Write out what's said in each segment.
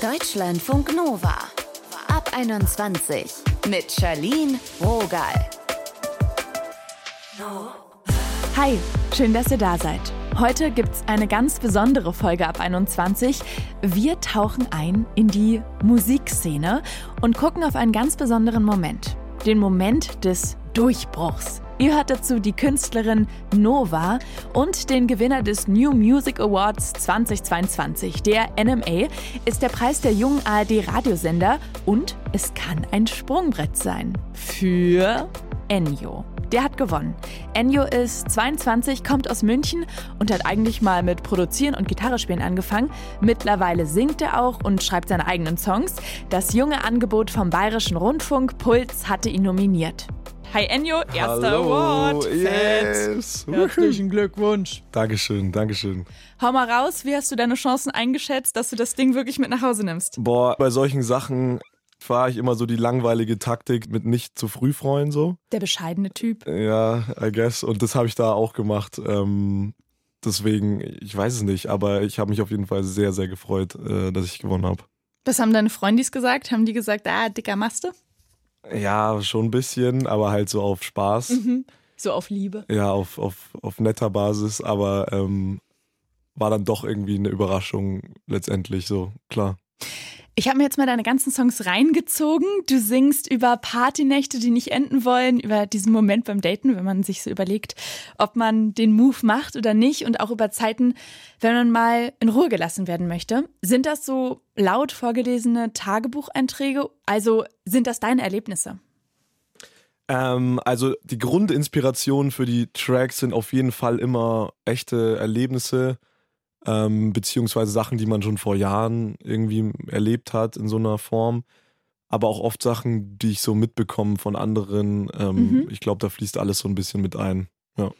Deutschlandfunk Nova. Ab 21 mit Charlene Rogal. Hi, schön, dass ihr da seid. Heute gibt's eine ganz besondere Folge ab 21. Wir tauchen ein in die Musikszene und gucken auf einen ganz besonderen Moment. Den Moment des Durchbruchs. Ihr hört dazu die Künstlerin Nova und den Gewinner des New Music Awards 2022. Der NMA ist der Preis der jungen ARD-Radiosender und es kann ein Sprungbrett sein. Für Enyo. Der hat gewonnen. Enyo ist 22, kommt aus München und hat eigentlich mal mit Produzieren und Gitarre spielen angefangen. Mittlerweile singt er auch und schreibt seine eigenen Songs. Das junge Angebot vom Bayerischen Rundfunk Puls hatte ihn nominiert. Hi Enyo, erster Hallo, Award. yes. Fett. Herzlichen Glückwunsch. Dankeschön, Dankeschön. Hau mal raus, wie hast du deine Chancen eingeschätzt, dass du das Ding wirklich mit nach Hause nimmst? Boah, bei solchen Sachen fahre ich immer so die langweilige Taktik mit nicht zu früh freuen so. Der bescheidene Typ. Ja, I guess. Und das habe ich da auch gemacht. Ähm, deswegen, ich weiß es nicht, aber ich habe mich auf jeden Fall sehr, sehr gefreut, äh, dass ich gewonnen habe. Was haben deine Freundis gesagt? Haben die gesagt, ah, dicker Maste? Ja, schon ein bisschen, aber halt so auf Spaß. Mhm. So auf Liebe. Ja, auf, auf, auf netter Basis, aber ähm, war dann doch irgendwie eine Überraschung letztendlich so, klar. Ich habe mir jetzt mal deine ganzen Songs reingezogen. Du singst über Partynächte, die nicht enden wollen, über diesen Moment beim Daten, wenn man sich so überlegt, ob man den Move macht oder nicht und auch über Zeiten, wenn man mal in Ruhe gelassen werden möchte. Sind das so laut vorgelesene Tagebucheinträge? Also sind das deine Erlebnisse? Ähm, also die Grundinspiration für die Tracks sind auf jeden Fall immer echte Erlebnisse, ähm, beziehungsweise Sachen, die man schon vor Jahren irgendwie erlebt hat in so einer Form. Aber auch oft Sachen, die ich so mitbekomme von anderen. Ähm, Mhm. Ich glaube, da fließt alles so ein bisschen mit ein. Ja.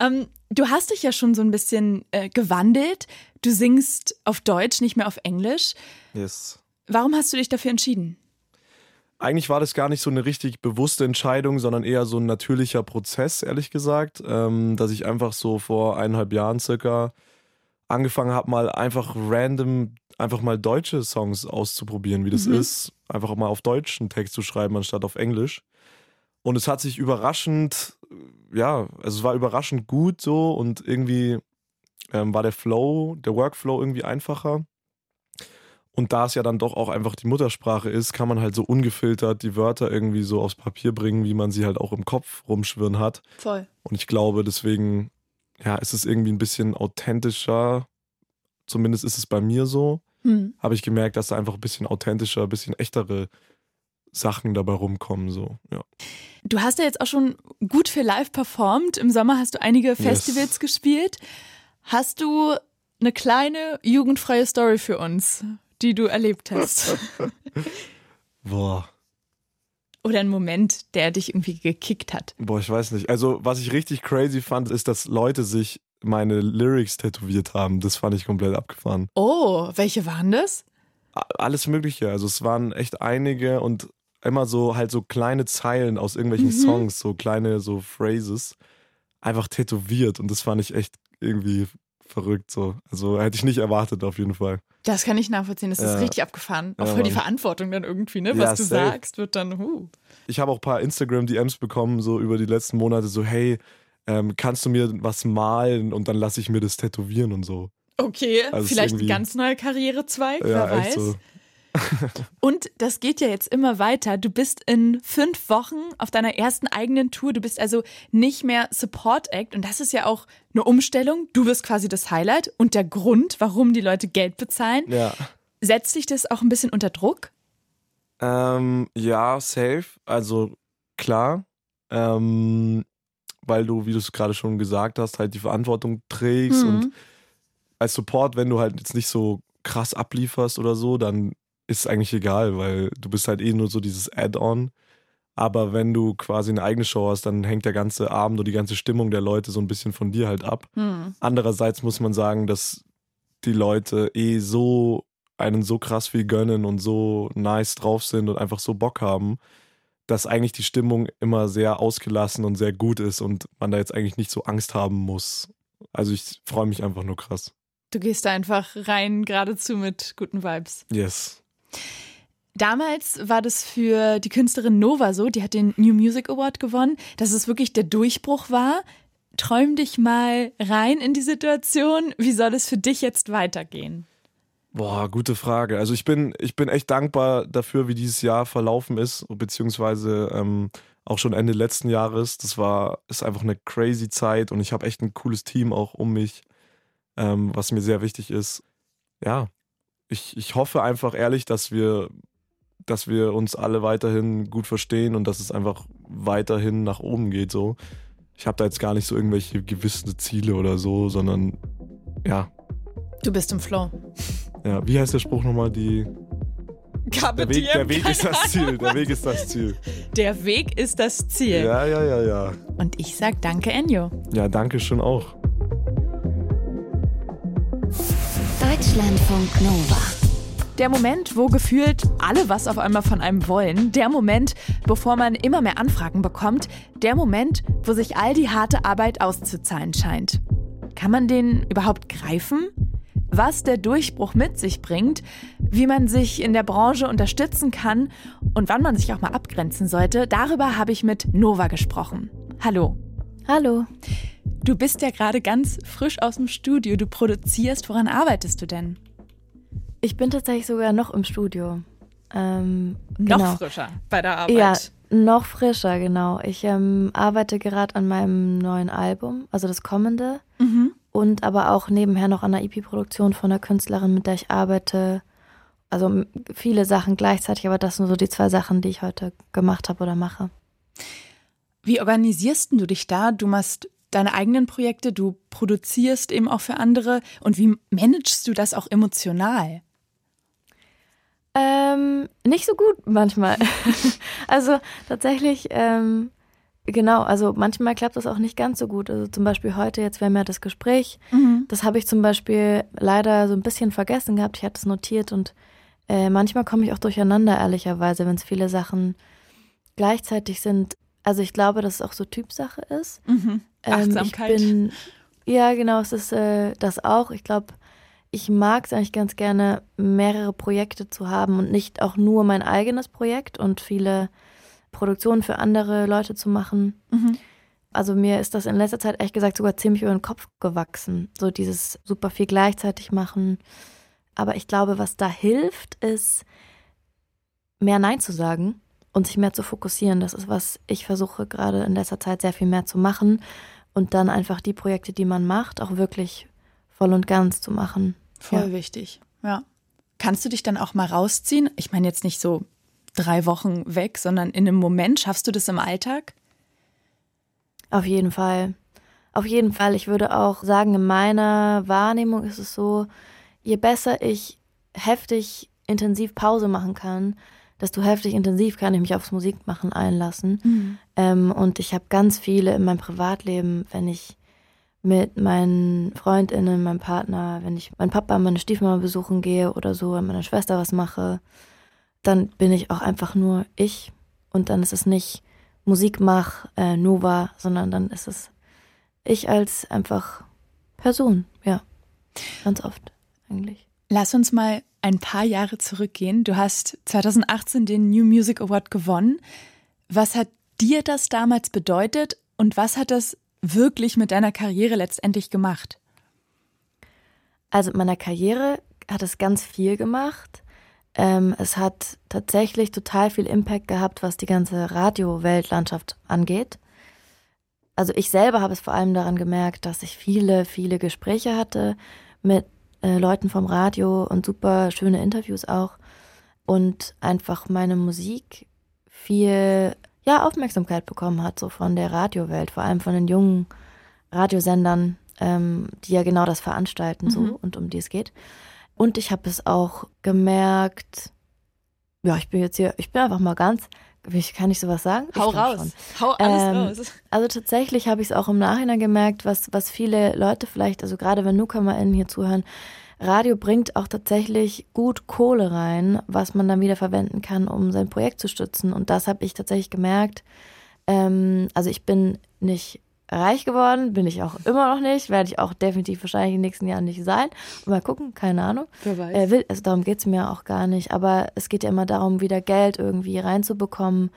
Ähm, du hast dich ja schon so ein bisschen äh, gewandelt. Du singst auf Deutsch, nicht mehr auf Englisch. Yes. Warum hast du dich dafür entschieden? Eigentlich war das gar nicht so eine richtig bewusste Entscheidung, sondern eher so ein natürlicher Prozess, ehrlich gesagt, ähm, dass ich einfach so vor eineinhalb Jahren circa angefangen habe, mal einfach random, einfach mal deutsche Songs auszuprobieren, wie das Mhm. ist, einfach mal auf Deutsch einen Text zu schreiben, anstatt auf Englisch. Und es hat sich überraschend, ja, also es war überraschend gut so und irgendwie ähm, war der Flow, der Workflow irgendwie einfacher. Und da es ja dann doch auch einfach die Muttersprache ist, kann man halt so ungefiltert die Wörter irgendwie so aufs Papier bringen, wie man sie halt auch im Kopf rumschwirren hat. Voll. Und ich glaube, deswegen, ja, ist es irgendwie ein bisschen authentischer. Zumindest ist es bei mir so. Hm. Habe ich gemerkt, dass da einfach ein bisschen authentischer, ein bisschen echtere Sachen dabei rumkommen, so, ja. Du hast ja jetzt auch schon gut für live performt. Im Sommer hast du einige Festivals gespielt. Hast du eine kleine jugendfreie Story für uns, die du erlebt hast? Boah. Oder ein Moment, der dich irgendwie gekickt hat? Boah, ich weiß nicht. Also, was ich richtig crazy fand, ist, dass Leute sich meine Lyrics tätowiert haben. Das fand ich komplett abgefahren. Oh, welche waren das? Alles Mögliche. Also, es waren echt einige und immer so halt so kleine Zeilen aus irgendwelchen Mhm. Songs, so kleine so Phrases, einfach tätowiert. Und das fand ich echt irgendwie verrückt so. Also, hätte ich nicht erwartet, auf jeden Fall. Das kann ich nachvollziehen. Das ist Ja. richtig abgefahren. Auch Ja, voll die. Verantwortung dann irgendwie, ne? Ja, Was du safe. sagst, wird dann, huh. Ich habe auch ein paar Instagram-DMs bekommen, so über die letzten Monate, so, hey, ähm, kannst du mir was malen und dann lasse ich mir das tätowieren und so. Okay, Also vielleicht ein ganz neuer Karrierezweig, Ja, wer weiß. so. Und das geht ja jetzt immer weiter. Du bist in fünf Wochen auf deiner ersten eigenen Tour. Du bist also nicht mehr Support Act. Und das ist ja auch eine Umstellung. Du bist quasi das Highlight und der Grund, warum die Leute Geld bezahlen. Ja. Setzt dich das auch ein bisschen unter Druck? Ähm, ja, safe. Also klar. Ähm, weil du, wie du es gerade schon gesagt hast, halt die Verantwortung trägst Mhm. und als Support, wenn du halt jetzt nicht so krass ablieferst oder so, dann ist eigentlich egal, weil du bist halt eh nur so dieses Add-on. Aber wenn du quasi eine eigene Show hast, dann hängt der ganze Abend und die ganze Stimmung der Leute so ein bisschen von dir halt ab. Hm. Andererseits muss man sagen, dass die Leute eh so einen so krass viel gönnen und so nice drauf sind und einfach so Bock haben, dass eigentlich die Stimmung immer sehr ausgelassen und sehr gut ist und man da jetzt eigentlich nicht so Angst haben muss. Also ich freue mich einfach nur krass. Du gehst da einfach rein, geradezu mit guten Vibes. Yes. Damals war das für die Künstlerin Nova so, die hat den New Music Award gewonnen, dass es wirklich der Durchbruch war. Träum dich mal rein in die Situation. Wie soll es für dich jetzt weitergehen? Boah, gute Frage. Also ich bin, ich bin echt dankbar dafür, wie dieses Jahr verlaufen ist, beziehungsweise ähm, auch schon Ende letzten Jahres. Das war, ist einfach eine crazy Zeit und ich habe echt ein cooles Team auch um mich, ähm, was mir sehr wichtig ist. Ja, ich, ich hoffe einfach ehrlich, dass wir, dass wir uns alle weiterhin gut verstehen und dass es einfach weiterhin nach oben geht. So, ich habe da jetzt gar nicht so irgendwelche gewissen Ziele oder so, sondern ja. Du bist im Flow. Ja, wie heißt der Spruch nochmal? Die der Weg, der Weg ist das Ziel. Der Weg ist das Ziel. Der Weg ist das Ziel. Ja, ja, ja, ja. Und ich sag danke, Enjo. Ja, danke schön auch. Deutschlandfunk Nova. Der Moment, wo gefühlt alle was auf einmal von einem wollen. Der Moment, bevor man immer mehr Anfragen bekommt. Der Moment, wo sich all die harte Arbeit auszuzahlen scheint. Kann man den überhaupt greifen? was der Durchbruch mit sich bringt, wie man sich in der Branche unterstützen kann und wann man sich auch mal abgrenzen sollte, darüber habe ich mit Nova gesprochen. Hallo. Hallo. Du bist ja gerade ganz frisch aus dem Studio. Du produzierst. Woran arbeitest du denn? Ich bin tatsächlich sogar noch im Studio. Ähm, noch genau. frischer bei der Arbeit. Ja, noch frischer, genau. Ich ähm, arbeite gerade an meinem neuen Album, also das kommende. Mhm und aber auch nebenher noch an der EP-Produktion von der Künstlerin, mit der ich arbeite. Also viele Sachen gleichzeitig, aber das sind so die zwei Sachen, die ich heute gemacht habe oder mache. Wie organisierst du dich da? Du machst deine eigenen Projekte, du produzierst eben auch für andere. Und wie managst du das auch emotional? Ähm, nicht so gut manchmal. also tatsächlich ähm, Genau, also manchmal klappt das auch nicht ganz so gut. Also zum Beispiel heute, jetzt wäre mehr das Gespräch. Mhm. Das habe ich zum Beispiel leider so ein bisschen vergessen gehabt. Ich hatte es notiert und äh, manchmal komme ich auch durcheinander, ehrlicherweise, wenn es viele Sachen gleichzeitig sind. Also ich glaube, dass es auch so Typsache ist. Mhm. Achtsamkeit. Ähm, ich bin, ja, genau, es ist äh, das auch. Ich glaube, ich mag es eigentlich ganz gerne, mehrere Projekte zu haben und nicht auch nur mein eigenes Projekt und viele Produktionen für andere Leute zu machen. Mhm. Also mir ist das in letzter Zeit ehrlich gesagt sogar ziemlich über den Kopf gewachsen. So dieses super viel gleichzeitig machen. Aber ich glaube, was da hilft, ist mehr Nein zu sagen und sich mehr zu fokussieren. Das ist, was ich versuche gerade in letzter Zeit sehr viel mehr zu machen und dann einfach die Projekte, die man macht, auch wirklich voll und ganz zu machen. Voll ja. wichtig, ja. Kannst du dich dann auch mal rausziehen? Ich meine jetzt nicht so drei Wochen weg, sondern in einem Moment. Schaffst du das im Alltag? Auf jeden Fall. Auf jeden Fall. Ich würde auch sagen, in meiner Wahrnehmung ist es so, je besser ich heftig intensiv Pause machen kann, desto heftig intensiv kann ich mich aufs Musikmachen einlassen. Mhm. Ähm, und ich habe ganz viele in meinem Privatleben, wenn ich mit meinen Freundinnen, meinem Partner, wenn ich meinen Papa, meine Stiefmama besuchen gehe oder so, meiner Schwester was mache, dann bin ich auch einfach nur ich und dann ist es nicht Musik mach, äh, Nova, sondern dann ist es ich als einfach Person, ja. Ganz oft eigentlich. Lass uns mal ein paar Jahre zurückgehen. Du hast 2018 den New Music Award gewonnen. Was hat dir das damals bedeutet und was hat das wirklich mit deiner Karriere letztendlich gemacht? Also mit meiner Karriere hat es ganz viel gemacht. Ähm, es hat tatsächlich total viel Impact gehabt, was die ganze Radio-Weltlandschaft angeht. Also ich selber habe es vor allem daran gemerkt, dass ich viele, viele Gespräche hatte mit äh, Leuten vom Radio und super schöne Interviews auch und einfach meine Musik viel ja, Aufmerksamkeit bekommen hat, so von der Radiowelt, vor allem von den jungen Radiosendern, ähm, die ja genau das veranstalten, so mhm. und um die es geht. Und ich habe es auch gemerkt, ja, ich bin jetzt hier, ich bin einfach mal ganz, ich kann nicht sowas sagen. Hau raus. Schon. Hau alles ähm, raus. Also tatsächlich habe ich es auch im Nachhinein gemerkt, was, was viele Leute vielleicht, also gerade wenn NewcomerInnen hier zuhören, Radio bringt auch tatsächlich gut Kohle rein, was man dann wieder verwenden kann, um sein Projekt zu stützen. Und das habe ich tatsächlich gemerkt. Ähm, also ich bin nicht reich geworden, bin ich auch immer noch nicht, werde ich auch definitiv wahrscheinlich in den nächsten Jahren nicht sein. Mal gucken, keine Ahnung. Wer weiß. Äh, will, also darum geht es mir auch gar nicht, aber es geht ja immer darum, wieder Geld irgendwie reinzubekommen,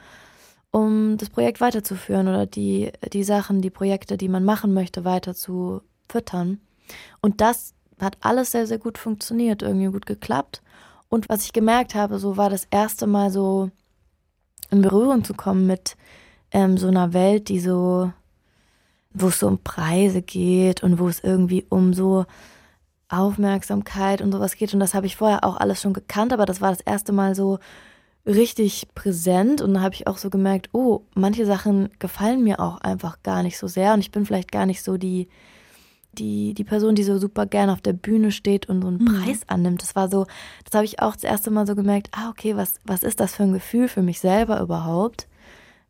um das Projekt weiterzuführen oder die, die Sachen, die Projekte, die man machen möchte, weiter zu füttern. Und das hat alles sehr, sehr gut funktioniert, irgendwie gut geklappt. Und was ich gemerkt habe, so war das erste Mal so in Berührung zu kommen mit ähm, so einer Welt, die so, wo es so um Preise geht und wo es irgendwie um so Aufmerksamkeit und sowas geht. Und das habe ich vorher auch alles schon gekannt, aber das war das erste Mal so richtig präsent. Und da habe ich auch so gemerkt, oh, manche Sachen gefallen mir auch einfach gar nicht so sehr. Und ich bin vielleicht gar nicht so die, die, die Person, die so super gern auf der Bühne steht und so einen mhm. Preis annimmt. Das war so, das habe ich auch das erste Mal so gemerkt, ah, okay, was, was ist das für ein Gefühl für mich selber überhaupt?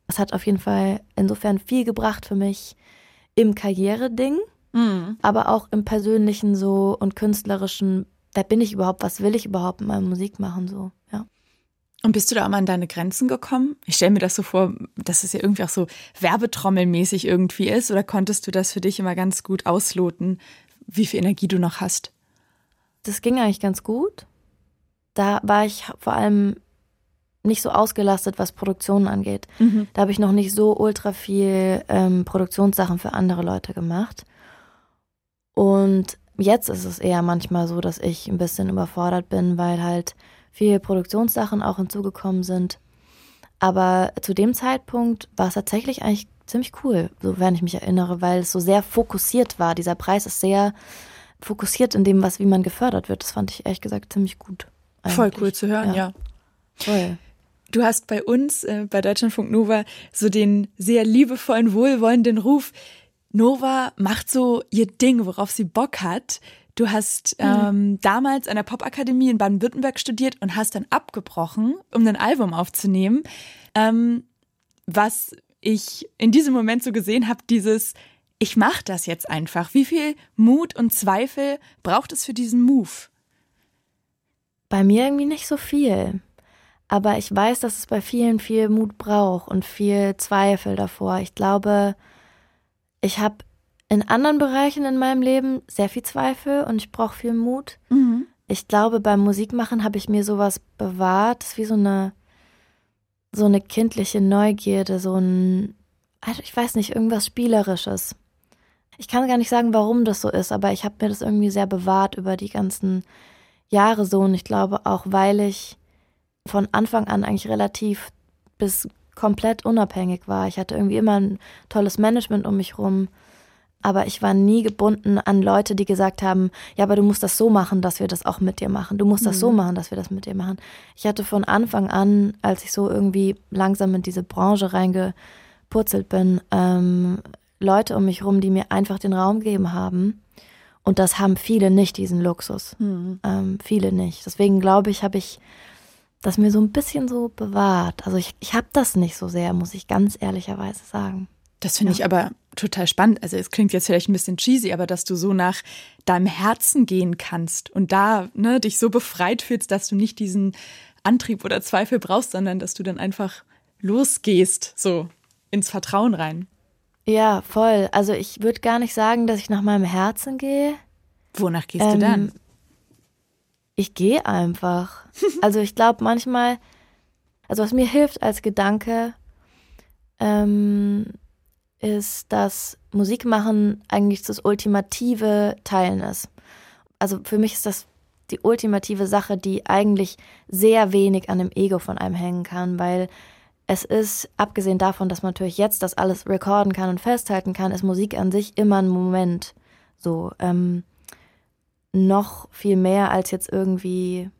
Das hat auf jeden Fall insofern viel gebracht für mich im Karriereding, mhm. aber auch im persönlichen so und künstlerischen, wer bin ich überhaupt, was will ich überhaupt in meiner Musik machen, so, ja. Und bist du da auch mal an deine Grenzen gekommen? Ich stelle mir das so vor, dass es ja irgendwie auch so werbetrommelmäßig irgendwie ist. Oder konntest du das für dich immer ganz gut ausloten, wie viel Energie du noch hast? Das ging eigentlich ganz gut. Da war ich vor allem nicht so ausgelastet, was Produktionen angeht. Mhm. Da habe ich noch nicht so ultra viel ähm, Produktionssachen für andere Leute gemacht. Und jetzt ist es eher manchmal so, dass ich ein bisschen überfordert bin, weil halt viele Produktionssachen auch hinzugekommen sind. Aber zu dem Zeitpunkt war es tatsächlich eigentlich ziemlich cool, so wenn ich mich erinnere, weil es so sehr fokussiert war. Dieser Preis ist sehr fokussiert in dem, was wie man gefördert wird. Das fand ich ehrlich gesagt ziemlich gut. Eigentlich. Voll cool zu hören, ja. ja. Voll. Du hast bei uns, äh, bei Deutschlandfunk Nova, so den sehr liebevollen, wohlwollenden Ruf. Nova macht so ihr Ding, worauf sie Bock hat. Du hast mhm. ähm, damals an der Popakademie in Baden-Württemberg studiert und hast dann abgebrochen, um ein Album aufzunehmen. Ähm, was ich in diesem Moment so gesehen habe, dieses ich mache das jetzt einfach. Wie viel Mut und Zweifel braucht es für diesen Move? Bei mir irgendwie nicht so viel. Aber ich weiß, dass es bei vielen viel Mut braucht und viel Zweifel davor. Ich glaube, ich habe in anderen Bereichen in meinem Leben sehr viel Zweifel und ich brauche viel Mut. Mhm. Ich glaube, beim Musikmachen habe ich mir sowas bewahrt, das ist wie so eine, so eine kindliche Neugierde, so ein, also ich weiß nicht, irgendwas Spielerisches. Ich kann gar nicht sagen, warum das so ist, aber ich habe mir das irgendwie sehr bewahrt über die ganzen Jahre so und ich glaube auch, weil ich von Anfang an eigentlich relativ bis komplett unabhängig war. Ich hatte irgendwie immer ein tolles Management um mich rum aber ich war nie gebunden an Leute, die gesagt haben, ja, aber du musst das so machen, dass wir das auch mit dir machen. Du musst das mhm. so machen, dass wir das mit dir machen. Ich hatte von Anfang an, als ich so irgendwie langsam in diese Branche reingepurzelt bin, ähm, Leute um mich rum, die mir einfach den Raum gegeben haben. Und das haben viele nicht, diesen Luxus. Mhm. Ähm, viele nicht. Deswegen glaube ich, habe ich das mir so ein bisschen so bewahrt. Also ich, ich habe das nicht so sehr, muss ich ganz ehrlicherweise sagen. Das finde ja. ich aber total spannend. Also es klingt jetzt vielleicht ein bisschen cheesy, aber dass du so nach deinem Herzen gehen kannst und da ne, dich so befreit fühlst, dass du nicht diesen Antrieb oder Zweifel brauchst, sondern dass du dann einfach losgehst, so ins Vertrauen rein. Ja, voll. Also ich würde gar nicht sagen, dass ich nach meinem Herzen gehe. Wonach gehst ähm, du dann? Ich gehe einfach. also ich glaube manchmal, also was mir hilft als Gedanke, ähm, ist, dass Musikmachen eigentlich das ultimative Teilen ist. Also für mich ist das die ultimative Sache, die eigentlich sehr wenig an dem Ego von einem hängen kann, weil es ist, abgesehen davon, dass man natürlich jetzt das alles recorden kann und festhalten kann, ist Musik an sich immer ein Moment. So, ähm, noch viel mehr als jetzt irgendwie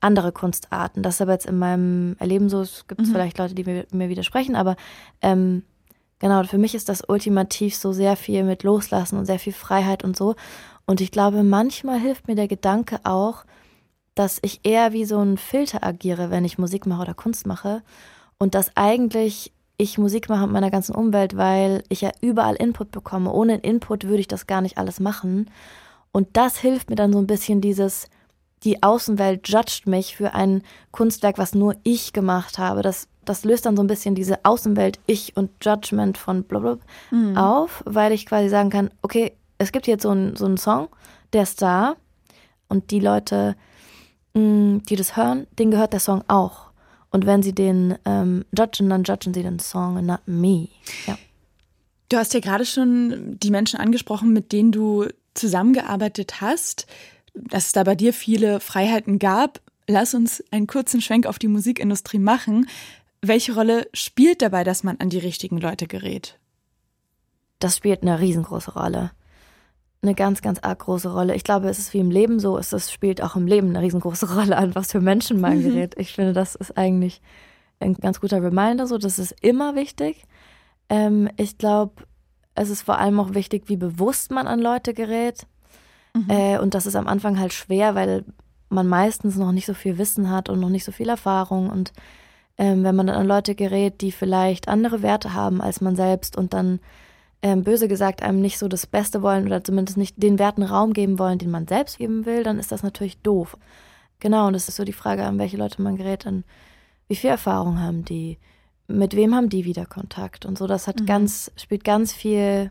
andere Kunstarten. Das ist aber jetzt in meinem Erleben so, es gibt mhm. vielleicht Leute, die mir, mir widersprechen, aber ähm, Genau, für mich ist das ultimativ so sehr viel mit Loslassen und sehr viel Freiheit und so. Und ich glaube, manchmal hilft mir der Gedanke auch, dass ich eher wie so ein Filter agiere, wenn ich Musik mache oder Kunst mache. Und dass eigentlich ich Musik mache mit meiner ganzen Umwelt, weil ich ja überall Input bekomme. Ohne Input würde ich das gar nicht alles machen. Und das hilft mir dann so ein bisschen dieses, die Außenwelt judgt mich für ein Kunstwerk, was nur ich gemacht habe. Das das löst dann so ein bisschen diese Außenwelt, Ich und Judgment von blablabla mhm. auf, weil ich quasi sagen kann, okay, es gibt jetzt so einen so Song, der ist da und die Leute, mm, die das hören, denen gehört der Song auch. Und wenn sie den ähm, judgen, dann judgen sie den Song and not me. Ja. Du hast ja gerade schon die Menschen angesprochen, mit denen du zusammengearbeitet hast, dass es da bei dir viele Freiheiten gab. Lass uns einen kurzen Schwenk auf die Musikindustrie machen. Welche Rolle spielt dabei, dass man an die richtigen Leute gerät? Das spielt eine riesengroße Rolle. Eine ganz, ganz arg große Rolle. Ich glaube, es ist wie im Leben so, es spielt auch im Leben eine riesengroße Rolle an, was für Menschen man mhm. gerät. Ich finde, das ist eigentlich ein ganz guter Reminder, so, das ist immer wichtig. Ähm, ich glaube, es ist vor allem auch wichtig, wie bewusst man an Leute gerät. Mhm. Äh, und das ist am Anfang halt schwer, weil man meistens noch nicht so viel Wissen hat und noch nicht so viel Erfahrung und ähm, wenn man dann an Leute gerät, die vielleicht andere Werte haben als man selbst und dann ähm, böse gesagt einem nicht so das Beste wollen oder zumindest nicht den Werten Raum geben wollen, den man selbst geben will, dann ist das natürlich doof. Genau, und es ist so die Frage, an welche Leute man gerät, dann wie viel Erfahrung haben die, mit wem haben die wieder Kontakt und so. Das hat mhm. ganz, spielt ganz viel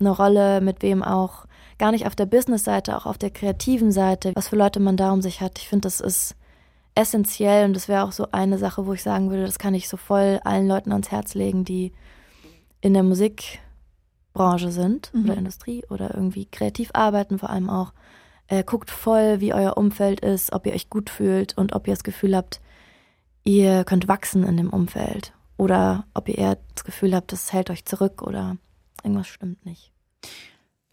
eine Rolle, mit wem auch, gar nicht auf der Business-Seite, auch auf der kreativen Seite, was für Leute man da um sich hat. Ich finde, das ist essentiell und das wäre auch so eine Sache, wo ich sagen würde, das kann ich so voll allen Leuten ans Herz legen, die in der Musikbranche sind mhm. oder Industrie oder irgendwie kreativ arbeiten, vor allem auch. Äh, guckt voll, wie euer Umfeld ist, ob ihr euch gut fühlt und ob ihr das Gefühl habt, ihr könnt wachsen in dem Umfeld. Oder ob ihr eher das Gefühl habt, das hält euch zurück oder irgendwas stimmt nicht.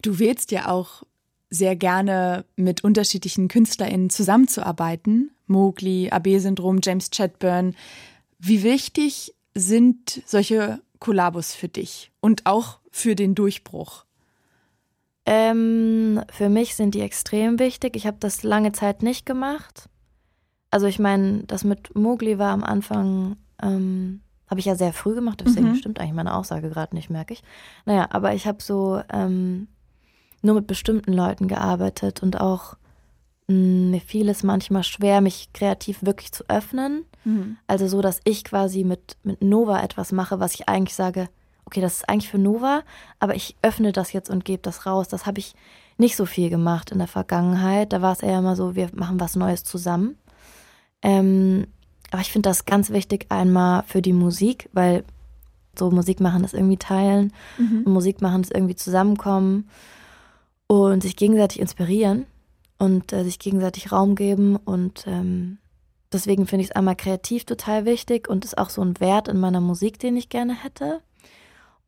Du wählst ja auch sehr gerne mit unterschiedlichen KünstlerInnen zusammenzuarbeiten. Mowgli, AB-Syndrom, James Chadburn. Wie wichtig sind solche Kollabos für dich und auch für den Durchbruch? Ähm, für mich sind die extrem wichtig. Ich habe das lange Zeit nicht gemacht. Also ich meine, das mit Mowgli war am Anfang, ähm, habe ich ja sehr früh gemacht, deswegen mhm. stimmt eigentlich meine Aussage gerade nicht, merke ich. Naja, aber ich habe so ähm, nur mit bestimmten Leuten gearbeitet und auch mh, mm, mir fiel es manchmal schwer, mich kreativ wirklich zu öffnen. Mhm. Also so, dass ich quasi mit, mit Nova etwas mache, was ich eigentlich sage, okay, das ist eigentlich für Nova, aber ich öffne das jetzt und gebe das raus. Das habe ich nicht so viel gemacht in der Vergangenheit. Da war es eher immer so, wir machen was Neues zusammen. Ähm, aber ich finde das ganz wichtig einmal für die Musik, weil so Musik machen ist irgendwie teilen, mhm. Musik machen ist irgendwie zusammenkommen und sich gegenseitig inspirieren und äh, sich gegenseitig Raum geben. Und ähm, deswegen finde ich es einmal kreativ total wichtig und ist auch so ein Wert in meiner Musik, den ich gerne hätte.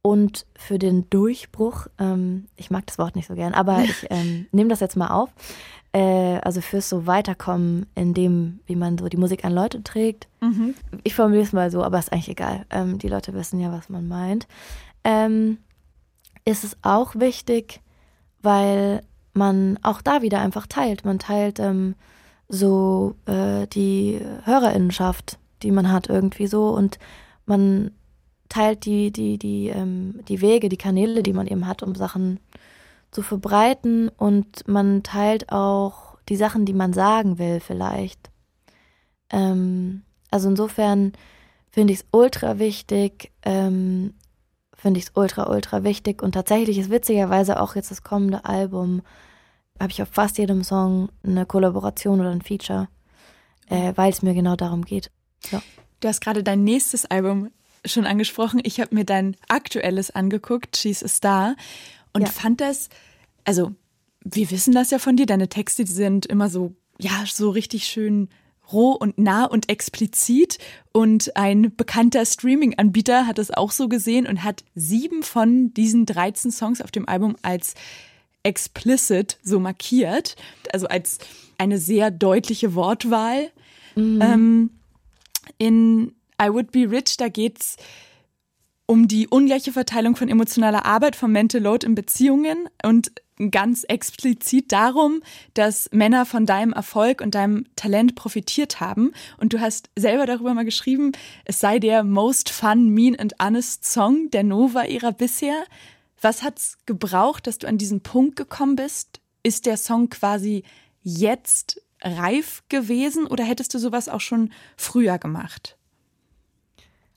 Und für den Durchbruch, ähm, ich mag das Wort nicht so gern, aber ich ähm, nehme das jetzt mal auf. Äh, also fürs so Weiterkommen in dem, wie man so die Musik an Leute trägt. Mhm. Ich formuliere es mal so, aber ist eigentlich egal. Ähm, die Leute wissen ja, was man meint. Ähm, ist es auch wichtig, weil man auch da wieder einfach teilt. Man teilt ähm, so äh, die Hörerinnenschaft, die man hat irgendwie so und man teilt die, die, die, ähm, die Wege, die Kanäle, die man eben hat, um Sachen zu verbreiten und man teilt auch die Sachen, die man sagen will vielleicht. Ähm, also insofern finde ich es ultra wichtig, ähm, finde ich es ultra, ultra wichtig. Und tatsächlich ist witzigerweise auch jetzt das kommende Album, habe ich auf fast jedem Song eine Kollaboration oder ein Feature, äh, weil es mir genau darum geht. Ja. Du hast gerade dein nächstes Album schon angesprochen. Ich habe mir dein aktuelles angeguckt, She's a Star, und ja. fand das, also wir wissen das ja von dir, deine Texte, sind immer so, ja, so richtig schön roh und nah und explizit. Und ein bekannter Streaming-Anbieter hat es auch so gesehen und hat sieben von diesen 13 Songs auf dem Album als explicit so markiert, also als eine sehr deutliche Wortwahl. Mhm. Ähm, in I Would Be Rich, da geht's um die ungleiche Verteilung von emotionaler Arbeit, vom Mental Load in Beziehungen und ganz explizit darum, dass Männer von deinem Erfolg und deinem Talent profitiert haben. Und du hast selber darüber mal geschrieben, es sei der most fun, mean and honest Song der Nova-Ära bisher. Was hat's gebraucht, dass du an diesen Punkt gekommen bist? Ist der Song quasi jetzt reif gewesen oder hättest du sowas auch schon früher gemacht?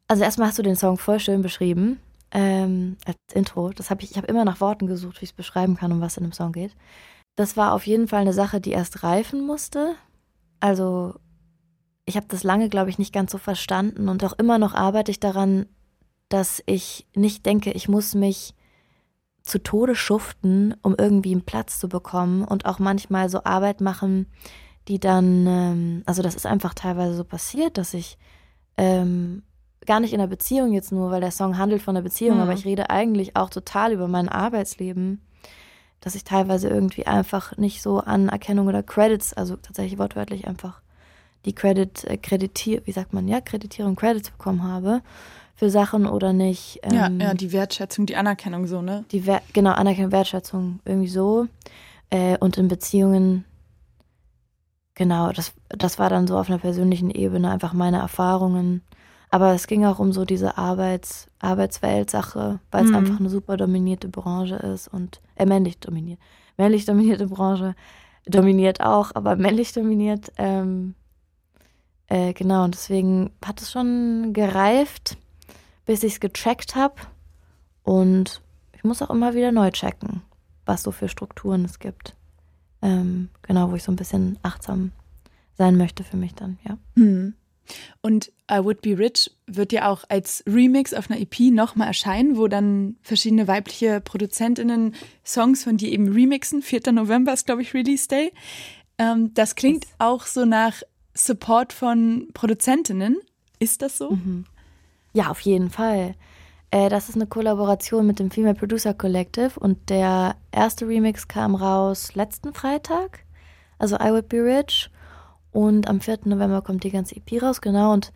Also erstmal hast du den Song voll schön beschrieben ähm, als Intro. Das habe ich, ich habe immer nach Worten gesucht, wie ich es beschreiben kann, um was in dem Song geht. Das war auf jeden Fall eine Sache, die erst reifen musste. Also ich habe das lange, glaube ich, nicht ganz so verstanden und auch immer noch arbeite ich daran, dass ich nicht denke, ich muss mich zu Tode schuften, um irgendwie einen Platz zu bekommen und auch manchmal so Arbeit machen, die dann, ähm, also das ist einfach teilweise so passiert, dass ich ähm, gar nicht in der Beziehung jetzt nur, weil der Song handelt von der Beziehung, mhm. aber ich rede eigentlich auch total über mein Arbeitsleben, dass ich teilweise irgendwie einfach nicht so Anerkennung oder Credits, also tatsächlich wortwörtlich einfach die Credit, äh, Kreditier, wie sagt man, ja, Kreditierung, Credits bekommen habe für Sachen oder nicht. Ähm, ja, ja, die Wertschätzung, die Anerkennung so, ne? Die Wer genau, Anerkennung, Wertschätzung, irgendwie so. Äh, und in Beziehungen, genau, das, das war dann so auf einer persönlichen Ebene einfach meine Erfahrungen. Aber es ging auch um so diese Arbeits, Arbeitswelt-Sache, weil es mhm. einfach eine super dominierte Branche ist und äh, männlich dominiert. Männlich dominierte Branche dominiert auch, aber männlich dominiert. Ähm, äh, genau, und deswegen hat es schon gereift, bis ich es gecheckt habe. Und ich muss auch immer wieder neu checken, was so für Strukturen es gibt. Ähm, genau, wo ich so ein bisschen achtsam sein möchte für mich dann, ja. Hm. Und I Would Be Rich wird ja auch als Remix auf einer EP nochmal erscheinen, wo dann verschiedene weibliche ProduzentInnen Songs von dir eben remixen. 4. November ist, glaube ich, Release Day. Ähm, das klingt auch so nach Support von Produzentinnen. Ist das so? Mhm. Ja, auf jeden Fall. Äh, das ist eine Kollaboration mit dem Female Producer Collective und der erste Remix kam raus letzten Freitag, also I Would Be Rich. Und am 4. November kommt die ganze EP raus, genau. Und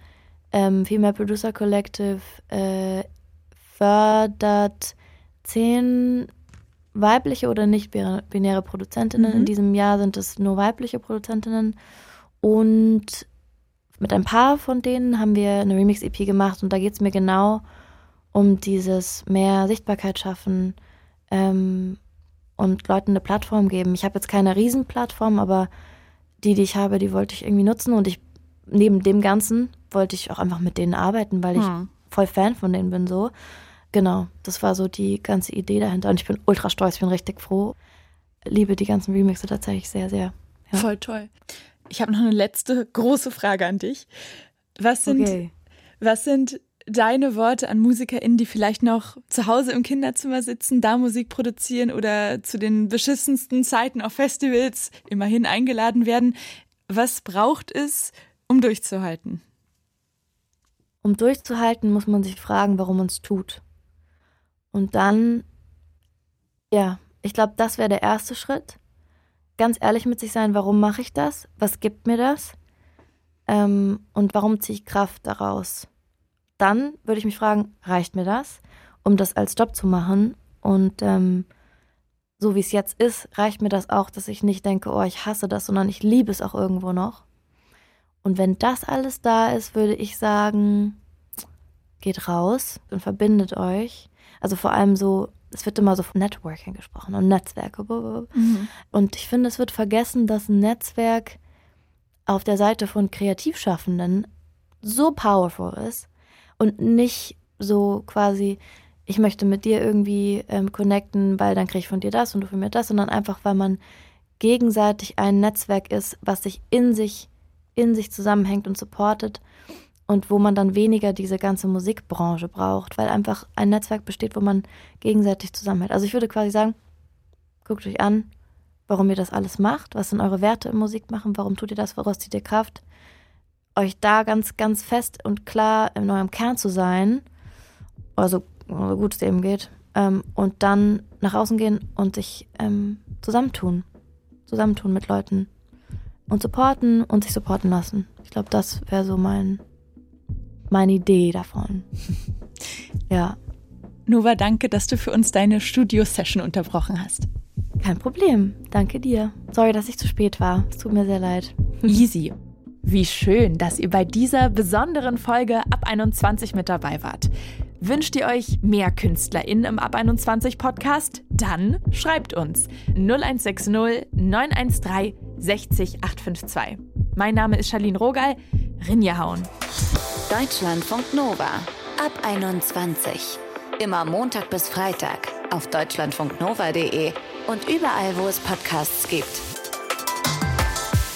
ähm, Female Producer Collective äh, fördert zehn weibliche oder nicht binäre Produzentinnen. Mhm. In diesem Jahr sind es nur weibliche Produzentinnen. Und mit ein paar von denen haben wir eine Remix-EP gemacht und da geht es mir genau um dieses mehr Sichtbarkeit schaffen ähm, und Leuten eine Plattform geben. Ich habe jetzt keine Riesenplattform, aber die, die ich habe, die wollte ich irgendwie nutzen und ich neben dem Ganzen wollte ich auch einfach mit denen arbeiten, weil ich hm. voll Fan von denen bin so. Genau, das war so die ganze Idee dahinter und ich bin ultra stolz, ich bin richtig froh. Liebe die ganzen Remixe tatsächlich sehr, sehr. Ja. Voll toll. Ich habe noch eine letzte große Frage an dich. Was sind, okay. was sind deine Worte an MusikerInnen, die vielleicht noch zu Hause im Kinderzimmer sitzen, da Musik produzieren oder zu den beschissensten Zeiten auf Festivals immerhin eingeladen werden? Was braucht es, um durchzuhalten? Um durchzuhalten, muss man sich fragen, warum man es tut. Und dann, ja, ich glaube, das wäre der erste Schritt ganz ehrlich mit sich sein, warum mache ich das? Was gibt mir das? Ähm, und warum ziehe ich Kraft daraus? Dann würde ich mich fragen, reicht mir das, um das als Job zu machen? Und ähm, so wie es jetzt ist, reicht mir das auch, dass ich nicht denke, oh, ich hasse das, sondern ich liebe es auch irgendwo noch. Und wenn das alles da ist, würde ich sagen, geht raus und verbindet euch. Also vor allem so es wird immer so von Networking gesprochen und Netzwerke. Mhm. Und ich finde, es wird vergessen, dass ein Netzwerk auf der Seite von Kreativschaffenden so powerful ist und nicht so quasi, ich möchte mit dir irgendwie ähm, connecten, weil dann kriege ich von dir das und du von mir das, sondern einfach, weil man gegenseitig ein Netzwerk ist, was sich in sich, in sich zusammenhängt und supportet und wo man dann weniger diese ganze Musikbranche braucht, weil einfach ein Netzwerk besteht, wo man gegenseitig zusammenhält. Also ich würde quasi sagen, guckt euch an, warum ihr das alles macht, was sind eure Werte im Musikmachen, warum tut ihr das, woraus zieht ihr Kraft, euch da ganz, ganz fest und klar in eurem Kern zu sein, also so gut es eben geht, ähm, und dann nach außen gehen und sich ähm, zusammentun, zusammentun mit Leuten und supporten und sich supporten lassen. Ich glaube, das wäre so mein meine Idee davon. ja. Nova, danke, dass du für uns deine Studio-Session unterbrochen hast. Kein Problem. Danke dir. Sorry, dass ich zu spät war. Es tut mir sehr leid. Easy. Wie schön, dass ihr bei dieser besonderen Folge ab 21 mit dabei wart. Wünscht ihr euch mehr KünstlerInnen im Ab 21 Podcast? Dann schreibt uns 0160 913 60 852. Mein Name ist Charlene Rogal. Rinja hauen. Deutschlandfunk Nova Ab 21. Immer Montag bis Freitag auf deutschlandfunknova.de und überall, wo es Podcasts gibt.